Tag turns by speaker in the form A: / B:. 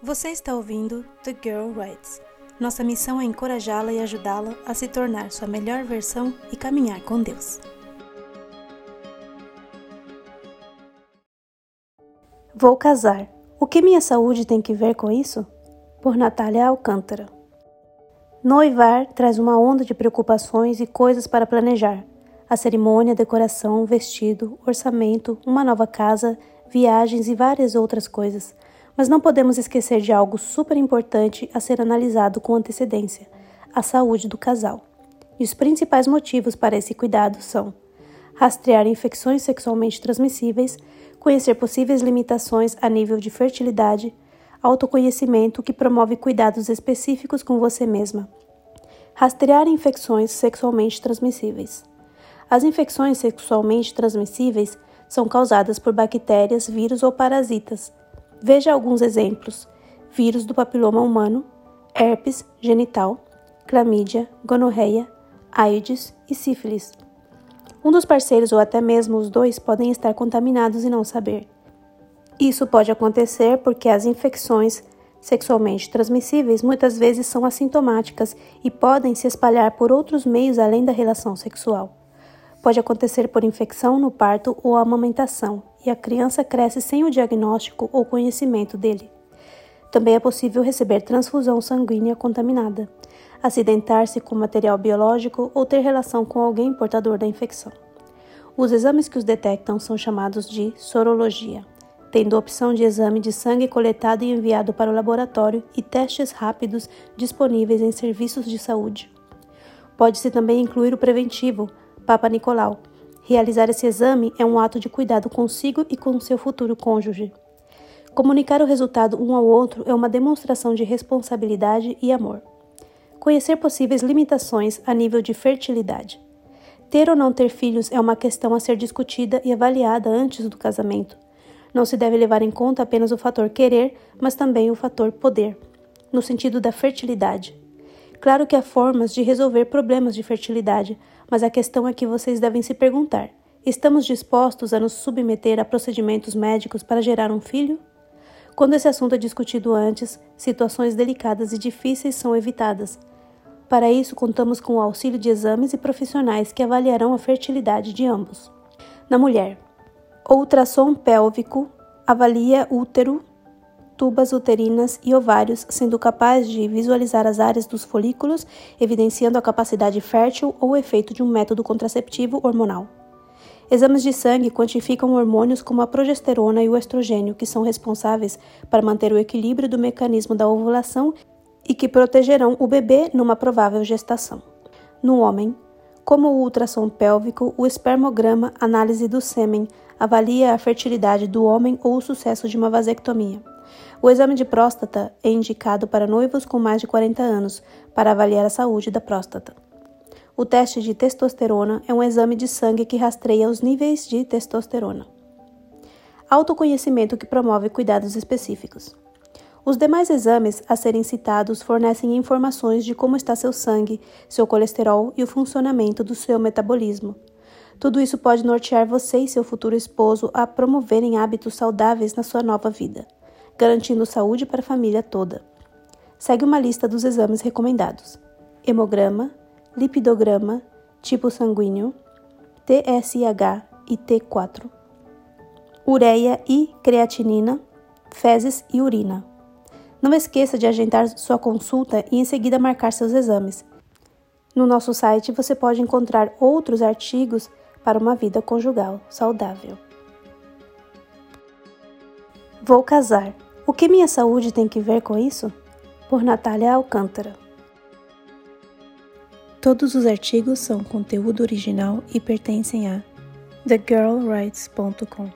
A: Você está ouvindo The Girl Writes. Nossa missão é encorajá-la e ajudá-la a se tornar sua melhor versão e caminhar com Deus. Vou casar. O que minha saúde tem que ver com isso? Por Natália Alcântara. Noivar traz uma onda de preocupações e coisas para planejar. A cerimônia, decoração, vestido, orçamento, uma nova casa, viagens e várias outras coisas. Mas não podemos esquecer de algo super importante a ser analisado com antecedência: a saúde do casal. E os principais motivos para esse cuidado são rastrear infecções sexualmente transmissíveis, conhecer possíveis limitações a nível de fertilidade, autoconhecimento que promove cuidados específicos com você mesma. Rastrear infecções sexualmente transmissíveis. As infecções sexualmente transmissíveis são causadas por bactérias, vírus ou parasitas Veja alguns exemplos: vírus do papiloma humano, herpes genital, clamídia, gonorreia, AIDS e sífilis. Um dos parceiros ou até mesmo os dois podem estar contaminados e não saber. Isso pode acontecer porque as infecções sexualmente transmissíveis muitas vezes são assintomáticas e podem se espalhar por outros meios além da relação sexual. Pode acontecer por infecção no parto ou amamentação, e a criança cresce sem o diagnóstico ou conhecimento dele. Também é possível receber transfusão sanguínea contaminada, acidentar-se com material biológico ou ter relação com alguém portador da infecção. Os exames que os detectam são chamados de sorologia, tendo a opção de exame de sangue coletado e enviado para o laboratório e testes rápidos disponíveis em serviços de saúde. Pode-se também incluir o preventivo, Papa Nicolau, Realizar esse exame é um ato de cuidado consigo e com seu futuro cônjuge. Comunicar o resultado um ao outro é uma demonstração de responsabilidade e amor. Conhecer possíveis limitações a nível de fertilidade. Ter ou não ter filhos é uma questão a ser discutida e avaliada antes do casamento. Não se deve levar em conta apenas o fator querer, mas também o fator poder, no sentido da fertilidade. Claro que há formas de resolver problemas de fertilidade, mas a questão é que vocês devem se perguntar: estamos dispostos a nos submeter a procedimentos médicos para gerar um filho? Quando esse assunto é discutido antes, situações delicadas e difíceis são evitadas. Para isso, contamos com o auxílio de exames e profissionais que avaliarão a fertilidade de ambos. Na mulher, ultrassom pélvico avalia útero, tubas uterinas e ovários, sendo capaz de visualizar as áreas dos folículos, evidenciando a capacidade fértil ou efeito de um método contraceptivo hormonal. Exames de sangue quantificam hormônios como a progesterona e o estrogênio, que são responsáveis para manter o equilíbrio do mecanismo da ovulação e que protegerão o bebê numa provável gestação. No homem, como o ultrassom pélvico, o espermograma, análise do sêmen, avalia a fertilidade do homem ou o sucesso de uma vasectomia. O exame de próstata é indicado para noivos com mais de 40 anos para avaliar a saúde da próstata. O teste de testosterona é um exame de sangue que rastreia os níveis de testosterona. Autoconhecimento que promove cuidados específicos. Os demais exames a serem citados fornecem informações de como está seu sangue, seu colesterol e o funcionamento do seu metabolismo. Tudo isso pode nortear você e seu futuro esposo a promoverem hábitos saudáveis na sua nova vida garantindo saúde para a família toda. Segue uma lista dos exames recomendados: hemograma, lipidograma, tipo sanguíneo, TSH e T4, ureia e creatinina, fezes e urina. Não esqueça de agendar sua consulta e em seguida marcar seus exames. No nosso site você pode encontrar outros artigos para uma vida conjugal saudável. Vou casar. O que minha saúde tem que ver com isso? Por Natália Alcântara. Todos os artigos são conteúdo original e pertencem a thegirlrights.com.